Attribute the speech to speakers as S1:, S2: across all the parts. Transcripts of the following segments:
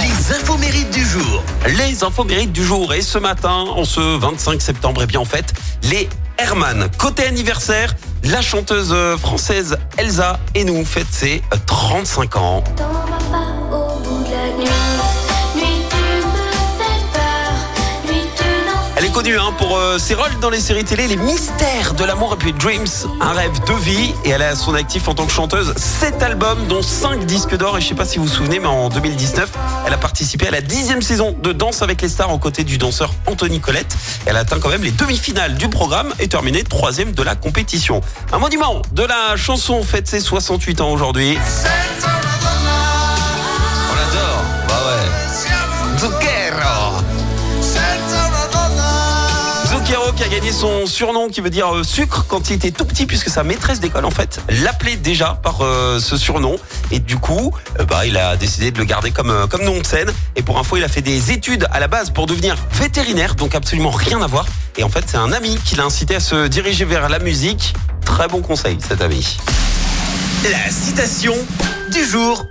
S1: Les infos mérites du jour.
S2: Les infos mérites du jour. Et ce matin, en ce 25 septembre, et bien en fait, les Herman. Côté anniversaire, la chanteuse euh, française Elsa et nous fête ses euh, 35 ans. Hein, pour euh, ses rôles dans les séries télé, les mystères de l'amour et puis Dreams, un rêve de vie. Et elle a son actif en tant que chanteuse 7 albums, dont 5 disques d'or. Et je sais pas si vous vous souvenez, mais en 2019, elle a participé à la dixième saison de Danse avec les stars aux côtés du danseur Anthony Colette. Elle atteint quand même les demi-finales du programme et terminé troisième de la compétition. Un monument de la chanson fête ses 68 ans aujourd'hui. Qui a gagné son surnom qui veut dire euh, sucre quand il était tout petit puisque sa maîtresse d'école en fait l'appelait déjà par euh, ce surnom. Et du coup euh, bah il a décidé de le garder comme comme nom de scène. Et pour info il a fait des études à la base pour devenir vétérinaire donc absolument rien à voir. Et en fait c'est un ami qui l'a incité à se diriger vers la musique. Très bon conseil cet ami.
S1: La citation du jour.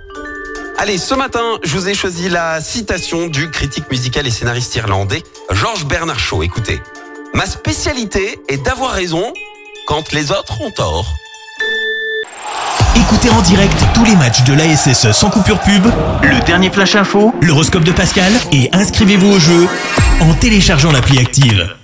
S2: Allez, ce matin, je vous ai choisi la citation du critique musical et scénariste irlandais George Bernard Shaw. Écoutez, ma spécialité est d'avoir raison quand les autres ont tort.
S1: Écoutez en direct tous les matchs de l'ASSE sans coupure pub, le dernier flash info, l'horoscope de Pascal et inscrivez-vous au jeu en téléchargeant l'appli active.